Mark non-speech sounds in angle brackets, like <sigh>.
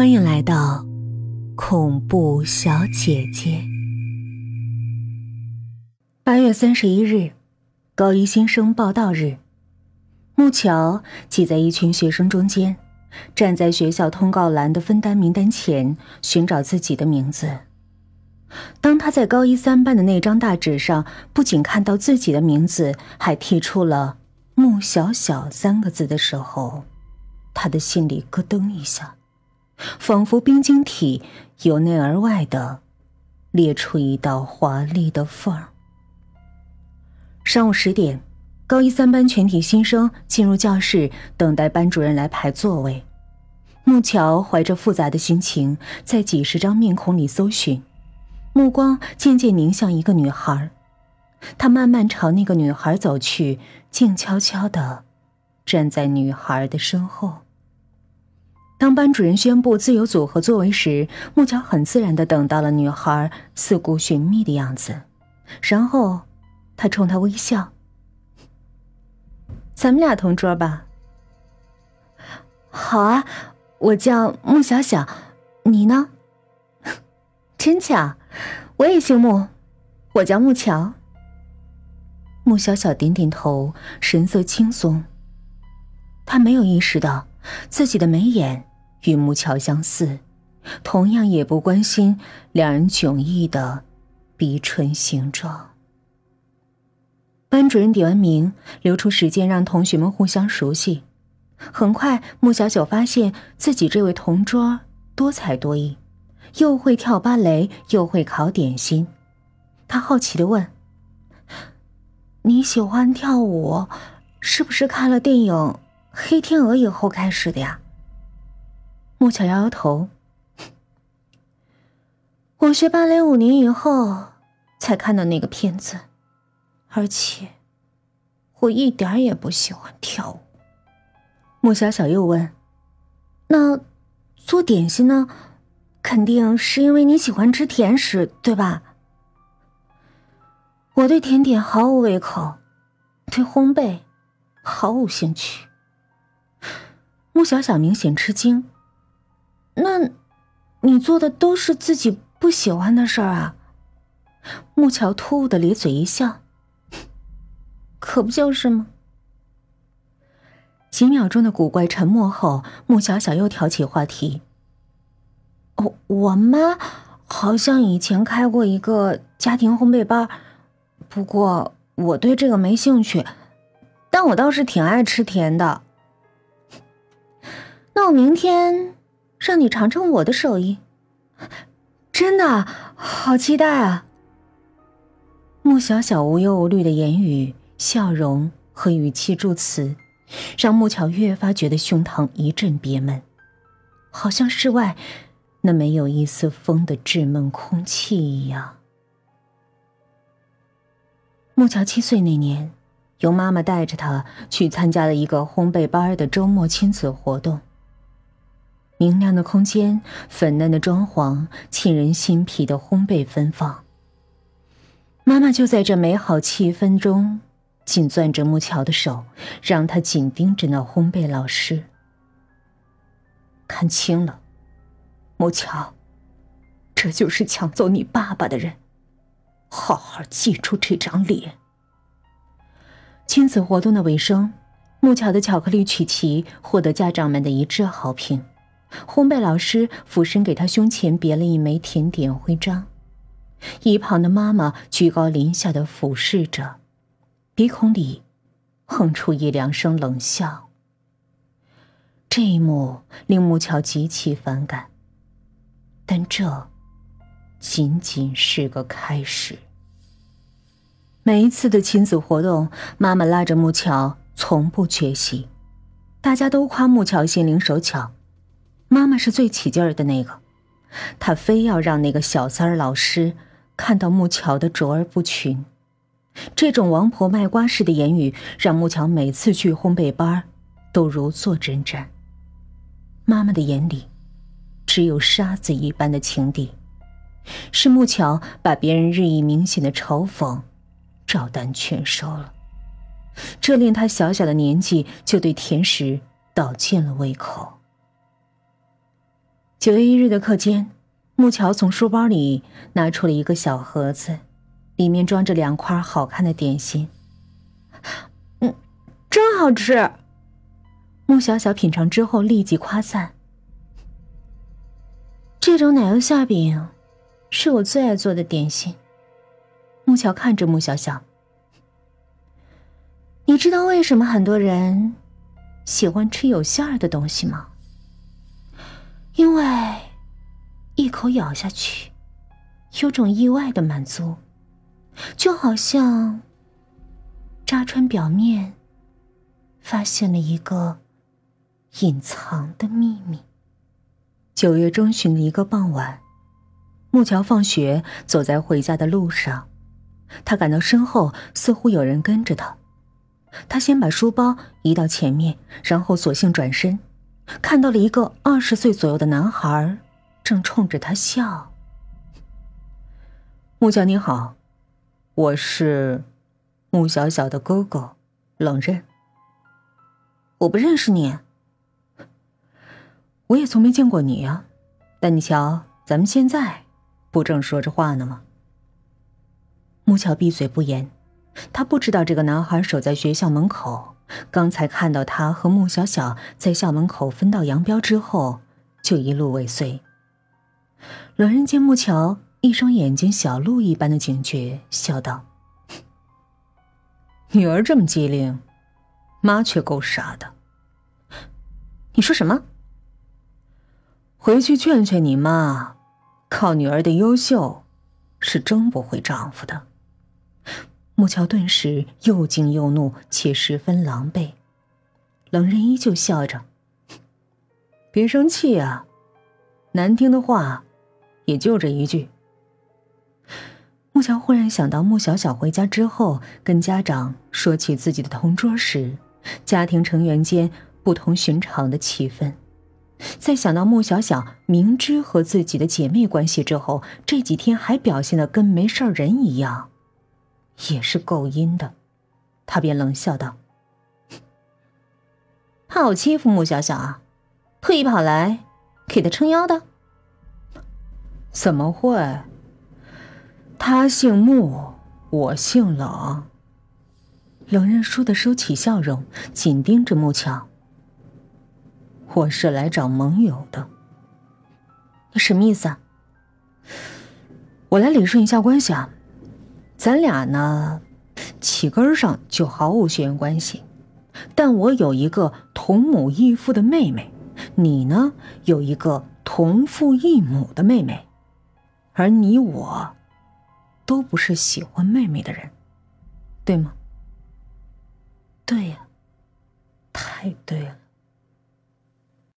欢迎来到恐怖小姐姐。八月三十一日，高一新生报道日，木桥挤在一群学生中间，站在学校通告栏的分单名单前寻找自己的名字。当他在高一三班的那张大纸上不仅看到自己的名字，还提出了“穆小小”三个字的时候，他的心里咯噔一下，仿佛冰晶体由内而外的裂出一道华丽的缝儿。上午十点，高一三班全体新生进入教室，等待班主任来排座位。木桥怀着复杂的心情，在几十张面孔里搜寻。目光渐渐凝向一个女孩，他慢慢朝那个女孩走去，静悄悄的站在女孩的身后。当班主任宣布自由组合座位时，木桥很自然的等到了女孩四顾寻觅的样子，然后他冲她微笑：“咱们俩同桌吧？”“好啊，我叫穆小小，你呢？”“ <laughs> 真巧。”我也姓穆，我叫穆乔。穆小小点点头，神色轻松。他没有意识到自己的眉眼与木桥相似，同样也不关心两人迥异的鼻唇形状。班主任点完名，留出时间让同学们互相熟悉。很快，穆小小发现自己这位同桌多才多艺。又会跳芭蕾，又会烤点心，他好奇的问：“你喜欢跳舞，是不是看了电影《黑天鹅》以后开始的呀？”木巧摇摇头：“ <laughs> 我学芭蕾五年以后才看到那个片子，而且我一点也不喜欢跳舞。”穆小小又问：“那做点心呢？”肯定是因为你喜欢吃甜食，对吧？我对甜点毫无胃口，对烘焙毫无兴趣。穆小小明显吃惊。那，你做的都是自己不喜欢的事儿啊？木桥突兀的咧嘴一笑，可不就是吗？几秒钟的古怪沉默后，穆小小又挑起话题。我妈好像以前开过一个家庭烘焙班，不过我对这个没兴趣，但我倒是挺爱吃甜的。<laughs> 那我明天让你尝尝我的手艺，真的好期待啊！穆小小无忧无虑的言语、笑容和语气助词，让穆巧越发觉得胸膛一阵憋闷，好像室外。那没有一丝风的稚闷空气一样。木桥七岁那年，由妈妈带着他去参加了一个烘焙班的周末亲子活动。明亮的空间，粉嫩的装潢，沁人心脾的烘焙芬芳。妈妈就在这美好气氛中，紧攥着木桥的手，让他紧盯着那烘焙老师。看清了。木桥，这就是抢走你爸爸的人，好好记住这张脸。亲子活动的尾声，木桥的巧克力曲奇获得家长们的一致好评。烘焙老师俯身给他胸前别了一枚甜点徽章，一旁的妈妈居高临下的俯视着，鼻孔里哼出一两声冷笑。这一幕令木桥极其反感。但这仅仅是个开始。每一次的亲子活动，妈妈拉着木桥，从不缺席。大家都夸木桥心灵手巧，妈妈是最起劲儿的那个。她非要让那个小三儿老师看到木桥的卓尔不群。这种王婆卖瓜式的言语，让木桥每次去烘焙班都如坐针毡。妈妈的眼里。只有沙子一般的情敌，是木桥把别人日益明显的嘲讽照单全收了，这令他小小的年纪就对甜食倒尽了胃口。九月一日的课间，木桥从书包里拿出了一个小盒子，里面装着两块好看的点心。嗯，真好吃。穆小小品尝之后立即夸赞：“这种奶油馅饼是我最爱做的点心。”木桥看着穆小小：“你知道为什么很多人喜欢吃有馅儿的东西吗？”因为一口咬下去，有种意外的满足，就好像扎穿表面，发现了一个隐藏的秘密。九月中旬的一个傍晚，木桥放学走在回家的路上，他感到身后似乎有人跟着他，他先把书包移到前面，然后索性转身。看到了一个二十岁左右的男孩，正冲着他笑。木桥你好，我是穆小小的哥哥，冷刃。我不认识你，我也从没见过你呀。但你瞧，咱们现在不正说着话呢吗？木桥闭嘴不言，他不知道这个男孩守在学校门口。刚才看到他和穆小小在校门口分道扬镳之后，就一路尾随。老人见穆乔一双眼睛小鹿一般的警觉，笑道：“ <laughs> 女儿这么机灵，妈却够傻的。”你说什么？回去劝劝你妈，靠女儿的优秀，是争不回丈夫的。木桥顿时又惊又怒，且十分狼狈。冷人依旧笑着：“别生气啊，难听的话，也就这一句。”木桥忽然想到，穆小小回家之后跟家长说起自己的同桌时，家庭成员间不同寻常的气氛；再想到穆小小明知和自己的姐妹关系之后，这几天还表现的跟没事人一样。也是够阴的，他便冷笑道：“怕我欺负穆小小啊？特意跑来给他撑腰的？怎么会？他姓穆，我姓冷。”冷刃倏地收起笑容，紧盯着穆乔：“我是来找盟友的。你什么意思啊？我来理顺一下关系啊。”咱俩呢，起根上就毫无血缘关系，但我有一个同母异父的妹妹，你呢有一个同父异母的妹妹，而你我，都不是喜欢妹妹的人，对吗？对呀，太对了。